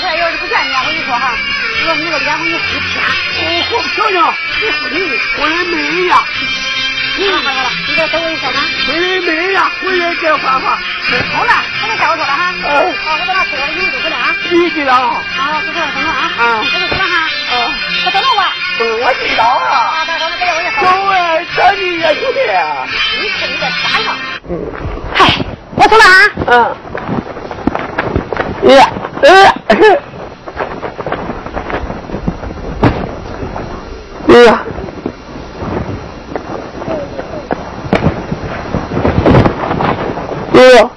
要是不见你，我跟你说哈，我那个脸我给你糊天。我漂亮，你糊你，我的妹呀！好了好了，你再等我一下哈。我的妹呀，回来再换换。好了，我再叫我说了哈。哦。好，我把他车你们都回来啊。你知道。好，就这样，等着啊。嗯。我就说了哈。嗯。我等着我。嗯，我知道啊。啊，再。走啊，等你呀，兄弟。你看你在山上。嗯。嗨，我走了啊。嗯。呀，呃。哎呀。哎呀，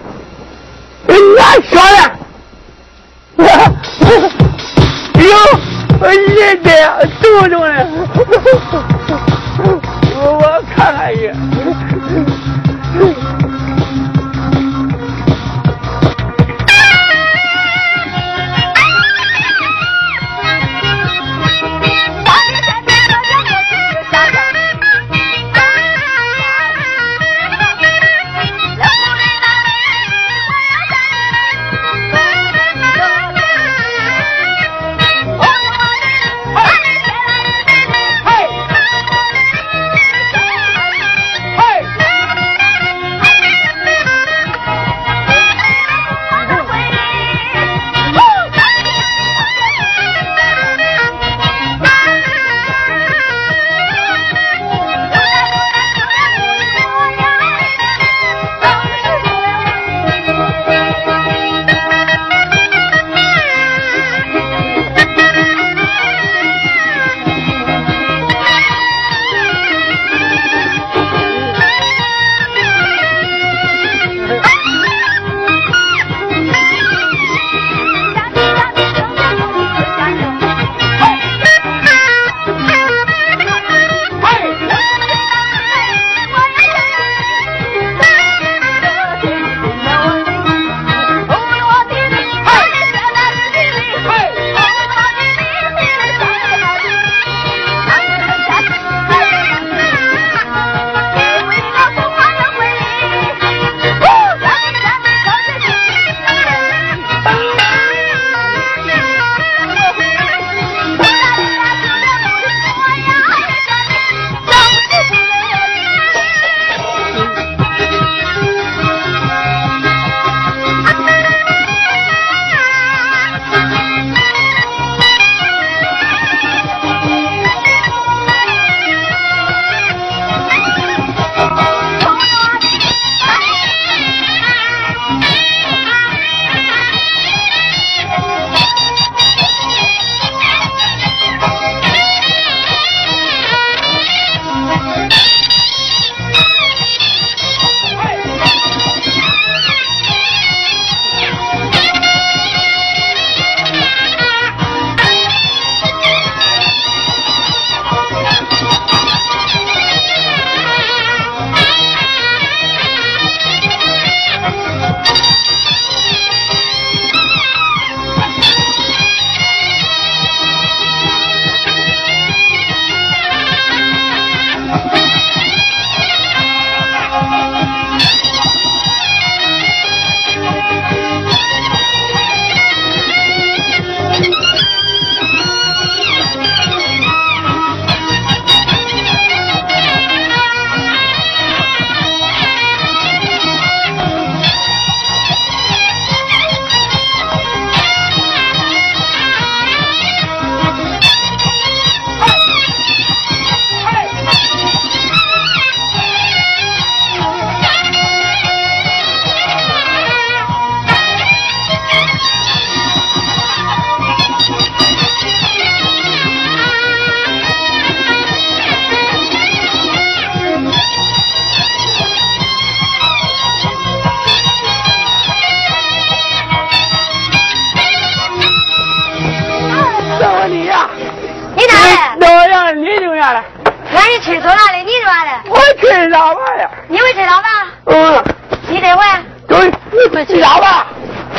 吃错了的，你说的。我吃啥玩意儿？你会吃啥吧？嗯。你这会？对。你知道吧？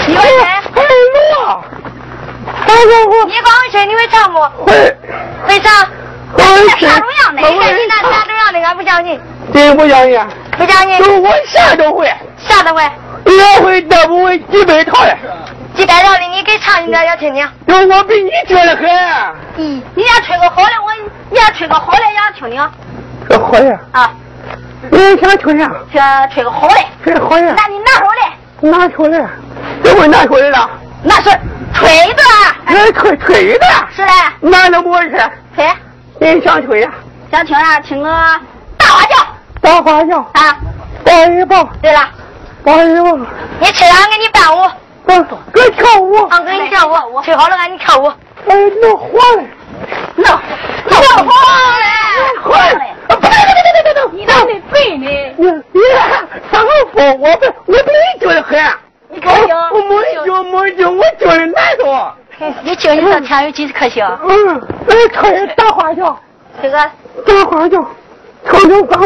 一块钱。哎会会会！你光会吃，你会唱不？会。会唱。会吹。啥中样的？你看你那啥中样的，俺不相信。真不相信？不相信。我啥都会。啥都会。我会，都不会几百套的。几百套的，你给唱一个要听听。我比你绝的很。咦，你要吹个好的，我你要吹个好的，也要听听。吹好的。啊。你想吹啥？想吹个好的。吹好的。那你拿手的。拿出来？怎么拿出来了？那是吹的。那吹吹的。是的。那能不是？吹。你想吹呀？想听啥？听个大花轿。大花轿。啊。抱一抱。对了。抱一抱。你吹上，给你伴舞。我给跳舞。啊，给你跳舞。吹好了，俺你跳舞。哎，弄活嘞。弄。弄活嘞。活嘞。别别别别别别！你咋没背呢？你你上风，我不我比你教的很。你可行？我没教没教，我教的难多。你教你这天有几颗星？嗯，来吹大花轿。这个大花轿，唱成咱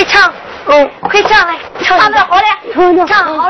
会。唱。嗯。会唱来，唱的好嘞。唱好了，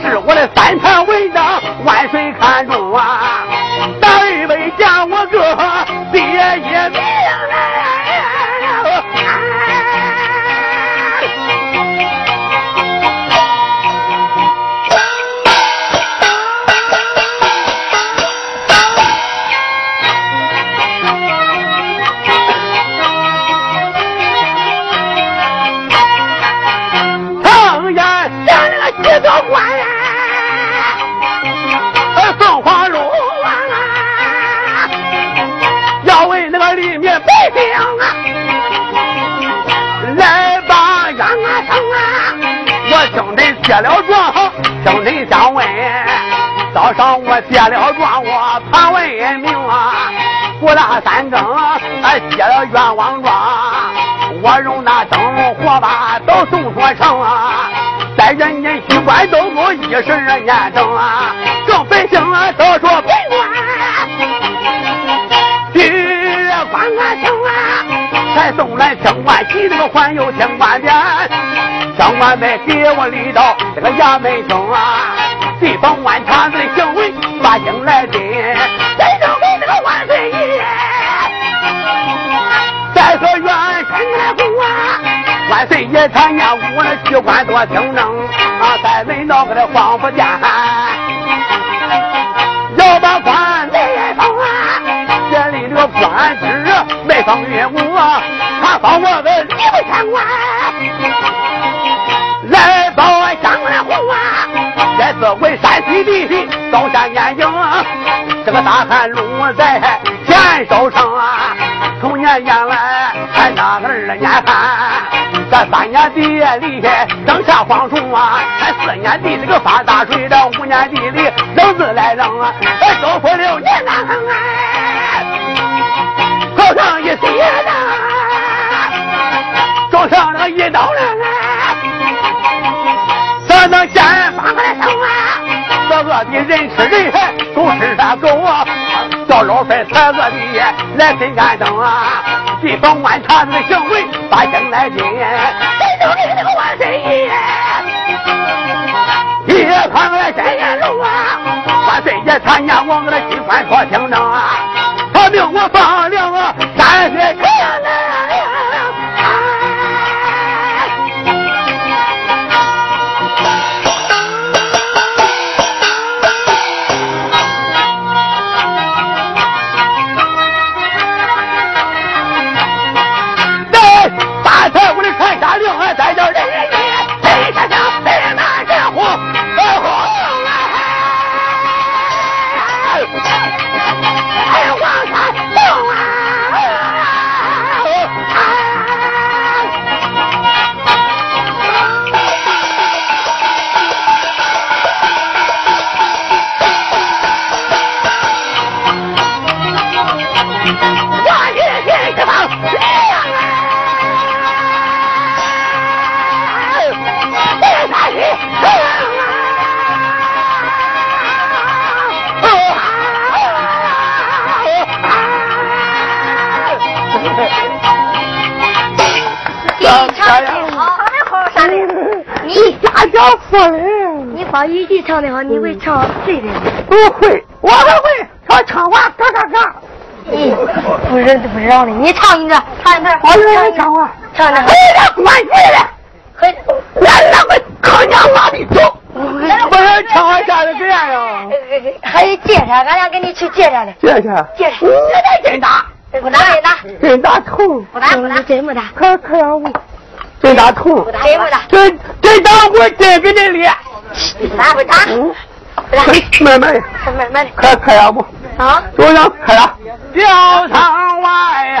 是我的三上我接了状，我盘问明啊。不大三更，俺接了冤枉状。我用那灯笼火把都送说成啊。在人间虚官都够一十二年整啊。众百姓啊都说本官，去官啊听啊，才送来听官喜，这个还有听官匾。相官们给我立到这个衙门中啊，地方万把京来真，真正给这个万岁爷。再说元神来公啊，万岁爷参见我的机关多听政啊，在门道给他黄福殿，要把官来封啊，建立这个官职没封岳母啊，他封我个礼部县官。刀下眼睛，这个大汉路在前手上啊！从年年来还那二年旱，这三年地里扔下蝗虫啊！还四年地里个发大水，这五年地里扔自来扔啊！还收复六年难哎，头上一血的，手上那一刀刃。能先放个来生啊！这饿的人吃人，狗吃啥狗啊？叫老帅才饿的来真干等啊！地方官他的行为把京来进，谁都给那个万岁爷！一看来真眼龙啊！万岁爷参见我们的机关说听政啊！他命我放粮啊，夫人，你把豫剧唱的好，你会唱谁的？不会，我还会。我唱话嘎嘎嘎。嗯，不是不知道呢。你唱一个，唱一个。好嘞，唱话。唱的。哎呀，关系了。嘿，俺两个靠娘妈的走。不是唱完下来怎样呀？还有借钱，俺俩给你去借钱的。借钱？借钱。你得真打。不打真打。真打痛。不打不打，真不打。可可要不？真打痛。不打真不打。真真打我真给你脸。打不打？嗯。慢慢的。慢慢的。可可呀不？啊，中央开了，吊舱外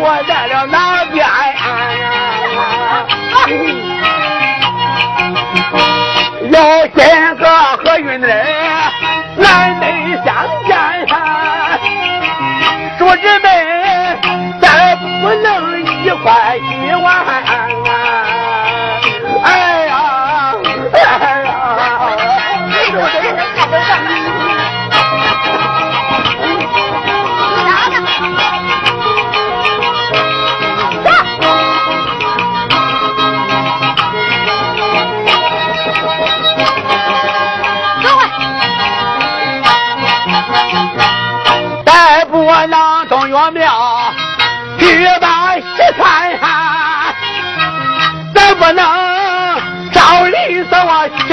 我在了哪边？要见个何云来，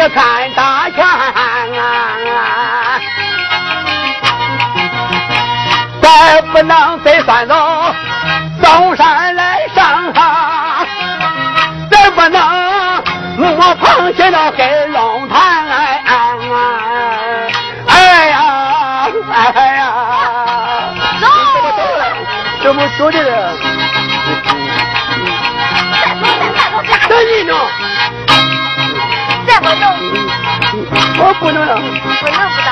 看大全，咱不能再算走嵩山来上啊，咱不能摸螃蟹到海不能了，不能不打。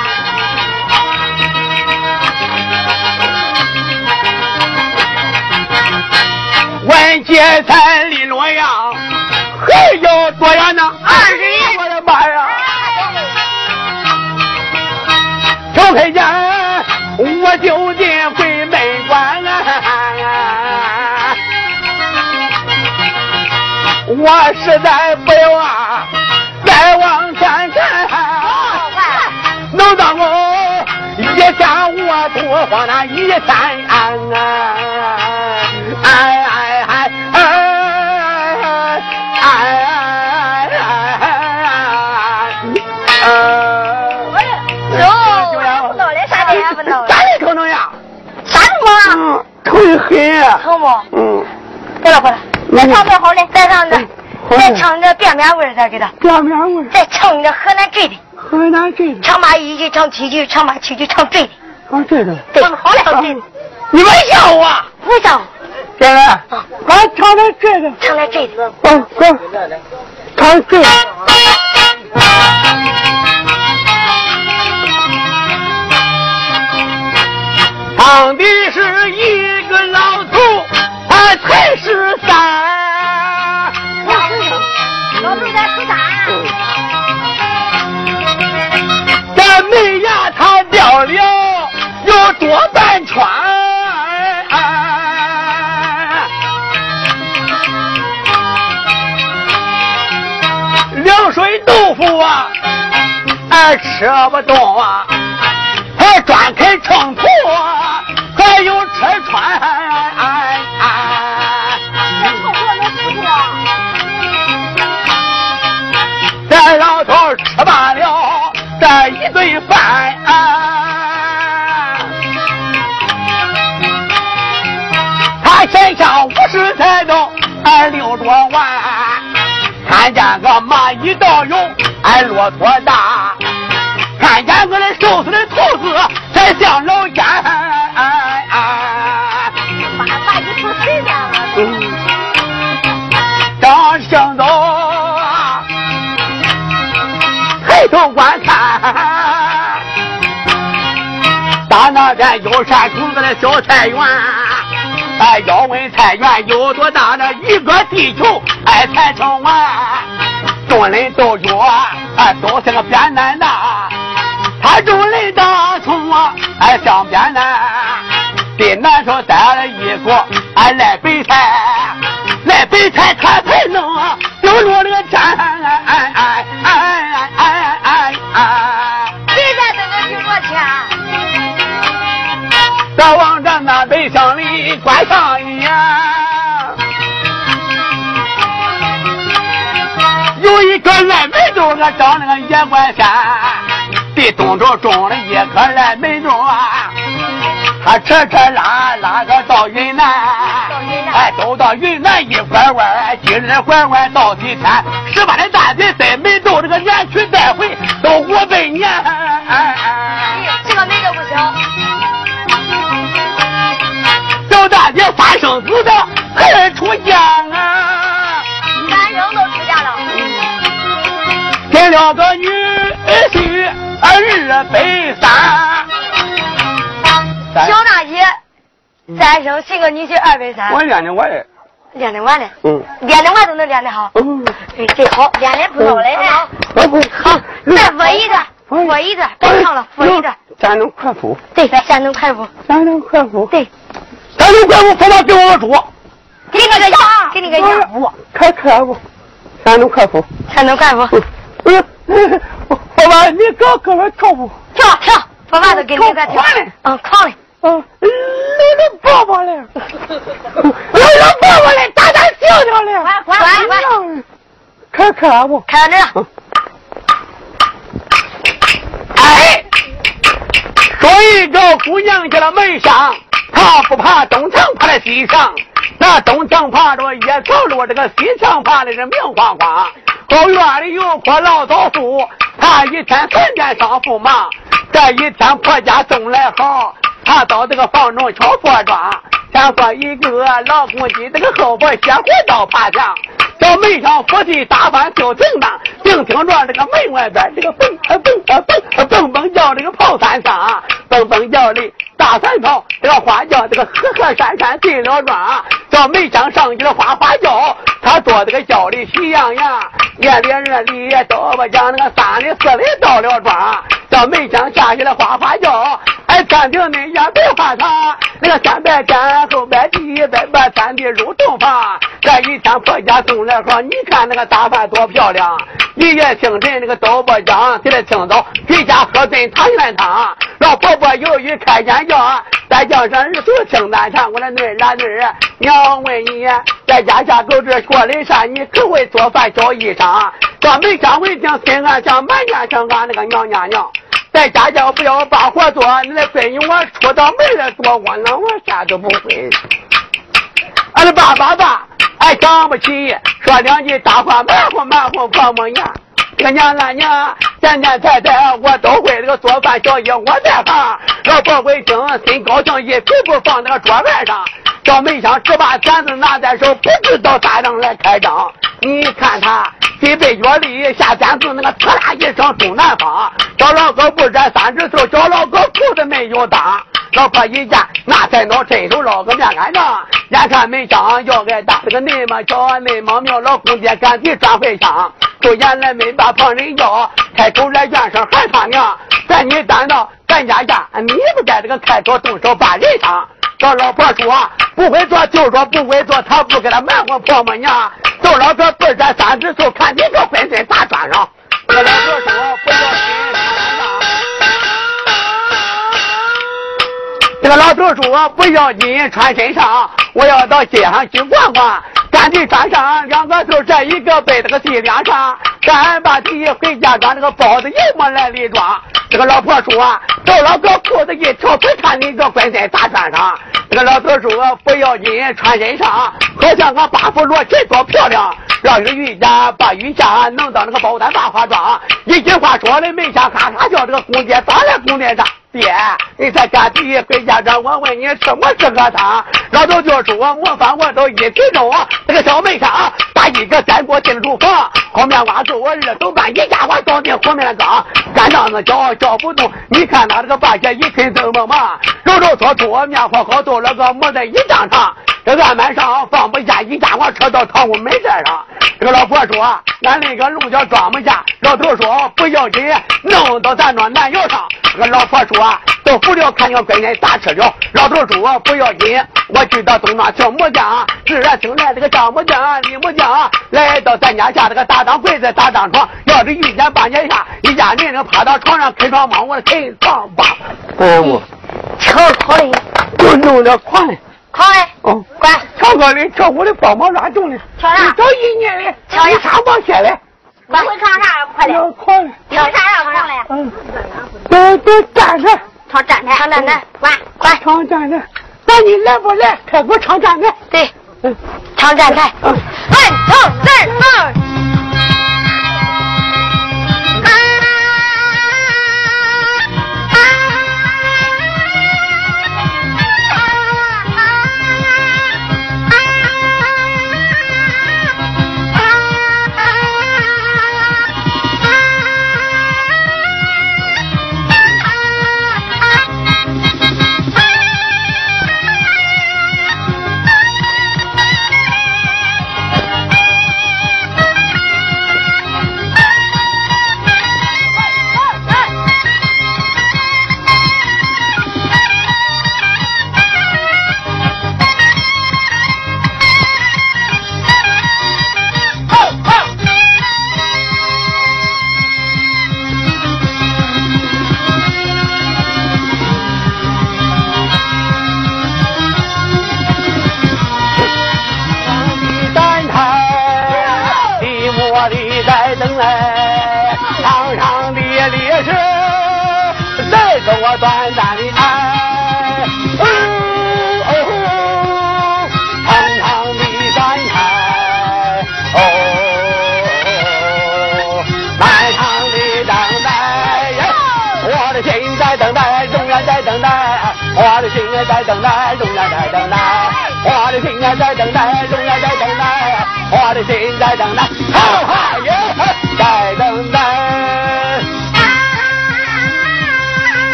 问劫财离洛阳，还有多远呢？二十里。我的妈呀！程佩见，我就进回门关啊！我实在很。疼不？嗯。过来过来。再唱点好嘞，再唱点，再唱点变面味儿，再给他。变面味再唱点河南坠的。河南坠的。唱吧一句，唱七句，唱吧七句，唱坠的。唱坠的。唱好嘞，唱坠的。你们笑我？不笑。姐妹，俺唱点坠的。唱点坠的。嗯，行。唱坠的。唱的是一个老头。他才十三，老头才十三。咱门牙他掉了有多半圈，凉水豆腐啊，俺吃不动啊，还专开秤砣，还有这一顿饭，他身上五十财都二六多万，看见个蚂蚁倒有俺骆驼大，看见个那瘦死的兔子才像老烟。打那边有山村子的小菜园，哎，要问菜园有多大？那一个地球哎才成完。众人都说，哎，都是个扁担大。他众人大葱啊，哎，像扁担。给南头带了一个哎来白菜，来白菜他才能就落那个站。再往咱那北乡里观上一眼，有一个烂梅豆，我长那个野关山，地东头种了一棵烂梅豆啊，他扯扯拉拉个到云南，哎，都到云南一拐弯，今日拐弯到西天，十八的大嘴塞梅豆，这个连去带回都五百年。哎哎这个梅豆不小。生子的还出嫁啊！男生都出嫁了。给了个女婿二百三。小大姐三生 sinh 个女婿二百三。我练的我的，练的完了。嗯。练的完都能练得好。嗯。哎，真好，练的不错嘞。好。好，再扶一段，扶一段，别唱了，扶一段。山东快夫。对，山东快夫。山东快夫。对。山东快夫，跑到给我说。给你个样，给你个样。快快夫，山东快夫。山东快夫。嗯，爸爸，你搁搁那跳舞。跳跳，爸爸都给你在跳。嗯，狂嘞。嗯，来来爸爸嘞，来来爸爸嘞，大胆笑笑嘞。快快快！看看不？看着。哎，说一个姑娘家了门上，他不怕东墙，怕在西墙。那东墙爬着野草路，这个西墙爬的是明晃晃。后院里有棵老枣树，他一天三遍上父忙。这一天婆家送来好，他到这个房中敲破庄。先说一个老公鸡，这个后边歇火刀爬墙。这门上夫妻打饭就停当，净听着这个门外边这个蹦啊蹦啊蹦啊蹦蹦叫这个炮三声，蹦蹦叫的大三炮，这个花叫这个和和山山进了庄，小门上上去了哗哗叫，他坐这个轿里喜洋洋，夜里二里都不讲那个三里四里到了庄，小门上下去了哗哗叫，哎天庭那也别怕他，那个三百天后边地百把三地入洞房，这一天婆家送来好，你看那个打扮多漂亮，一夜清晨那个都不讲，起来清早回家喝顿汤圆汤，老婆婆由于开眼叫，再叫上日头清淡茶，我的女儿女儿，娘问你在家下狗这说的啥？你可会做饭挑衣裳？这没上为听心安想满眼想俺那个娘娘娘。在家叫不要把活做，你的闺女我出到门来做窝囊，我啥都不会。俺的爸爸爸，还想不起，说两句大话满乎满乎婆母娘。这个娘啊娘，年年在在我都会这个做饭小姨我在行，老婆会听心高兴，一屁股放那个桌面上，小门上只把剪子拿在手，不知道咋样来开张。你看他这杯药里下剪子，那个刺啦一声东南方。小老哥不摘三指头，小老哥裤子没有裆。老婆一见，那才能伸手捞个面干仗。眼看门上要挨打，这个内么巧，内么妙，老公爹赶紧转回乡。就眼来没把旁人要，开口来怨声喊他娘。咱你担到咱家家，你不在这个开口动手把人伤。这老婆说不会做就说不会做，他不给他瞒活婆母娘。小老婆不摘三指头，看你这浑身咋穿上。小老婆说不要这个老头说不要紧，穿身上，我要到街上去逛逛。赶紧穿上两个头，这一个背这个脊梁上，赶把地回家装这个包子油馍来里装。这个老婆说，到了个裤子一条，别看你个乖在大穿上。这个老头说不要紧，穿身上，好像个八福罗裙多漂亮。让这个瑜伽把瑜伽弄到那个包单大化妆，一句话说的没想哈哈叫这个公爹咋了公爹上？爹，你才干地回家长，我问你什么是个汤？老头就说模仿我都一体中，这个小门上打一个三锅进厨房，后面挖住我二斗半，一家伙倒进后面的缸，干仗子叫叫不动。你看他这个八戒一啃怎么忙？揉揉搓搓，面和好都那个磨在一张上。这案板上放不下，一家伙扯到堂屋门这上。这个老婆说：“俺那个龙角装不下。”老头说：“不要紧，弄到咱那南窑上。”这个老婆说：“到不了，看见闺女咋吃了。”老头说：“不要紧，我去到东庄小木匠，自然听来这个丈木匠、李木匠来到咱家下这个大当柜子、大当床。要是遇见半年下，一家人能趴到床上开床帮我开床吧。哎我，巧巧的，就弄点快。快！哦，快！跳高的，跳舞的，帮忙拉重的，跳啥？找一年的，跳啥帮下来？快啥？快点！快！跳啥呀？唱来！嗯，都都站着，唱站台，唱站台，快快！唱站台，那你来不来？开我唱站台。对，嗯，唱站台。嗯，二、三、二。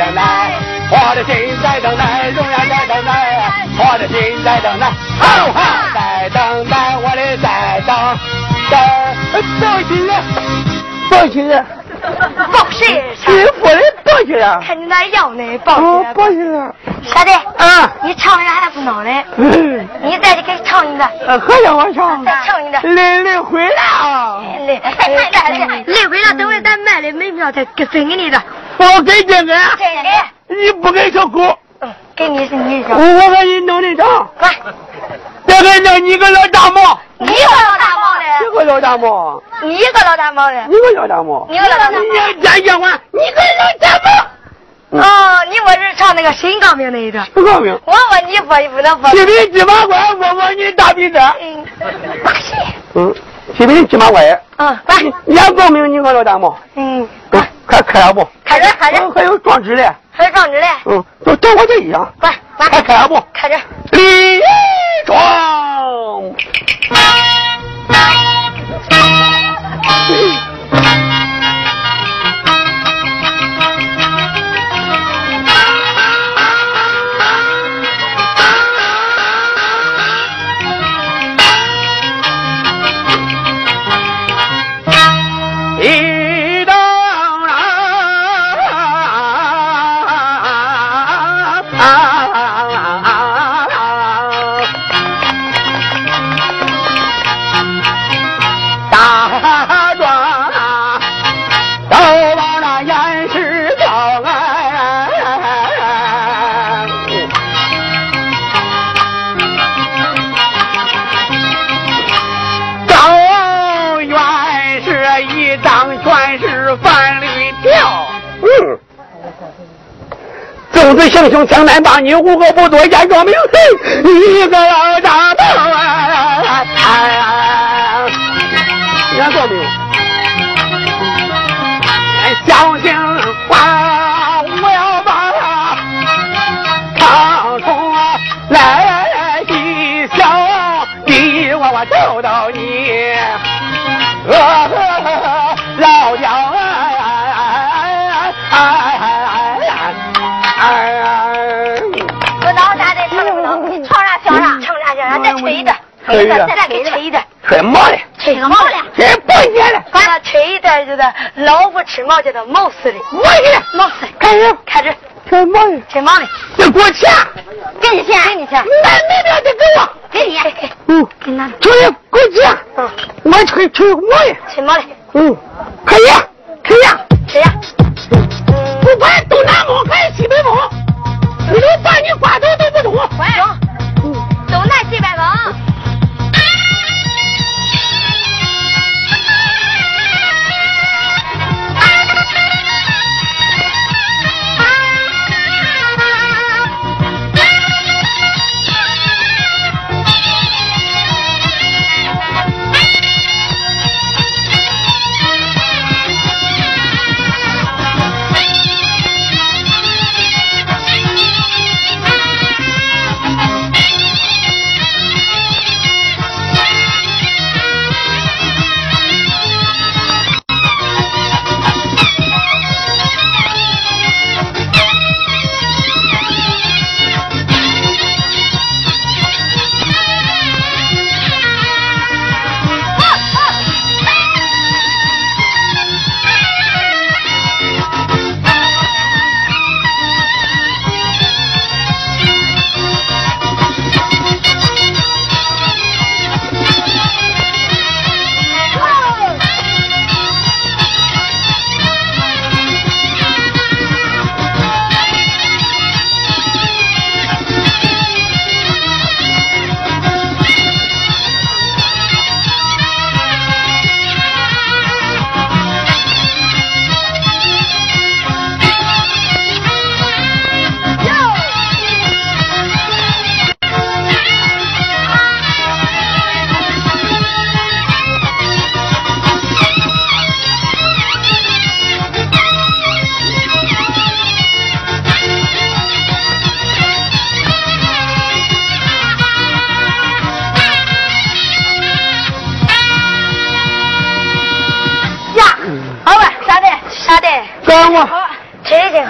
在等待，好好在等待，我的在等等，抱起来，抱起来，抱谁？媳妇的抱起来。看你那样呢，抱起来。抱起来。小弟，啊，你唱啥还不孬嘞？你再去给唱一个。还让我唱？再唱一个。累累回来啊！累累累回来，等会咱卖的门票再给分给你的。我给这个。给。你不给小狗。给你是你的。我给你弄的唱。快。在还能你个老大毛？你个老大毛嘞？你个老大毛？你个老大毛嘞？你个老大毛？你个老大毛？你再讲话，你个老大毛？哦，你我是唱那个新高明那一段。新高明。我问你不不能不。西北芝麻官，我问你大鼻子。嗯。嗯。西北芝麻官。嗯。来。杨高明，你个老大毛。嗯。快快开了不？开着开着。还有装纸嘞。还有装纸嘞。嗯。都跟我这一样。快。快开了不？开着。公子行凶，枪难把你五个不多见个名分，一个老大头啊！看到没有？小心话，我要把长虫来一小弟，我我找到你，吹一段，吹一段，再给吹一段，吹毛的，吹个毛的，这不演了。一段就是老不吃毛，叫做毛死的，我去，毛死。开始，开始，吹毛的，吹毛嘞，你给我钱，给你钱，给你钱，那没必要得给我，给你，给，嗯，给拿，吹给我钱，嗯，我吹吹毛的，吹毛的，嗯，可以，可以呀，吹呀，不管东南风还是西北风，你都把你挂头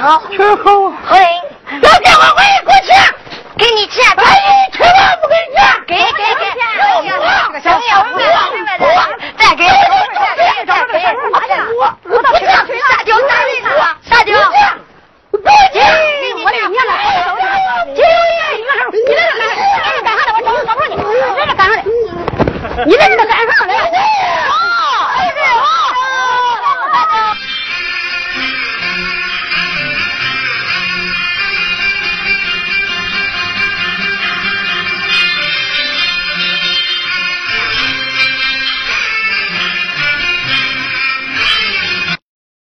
你这你这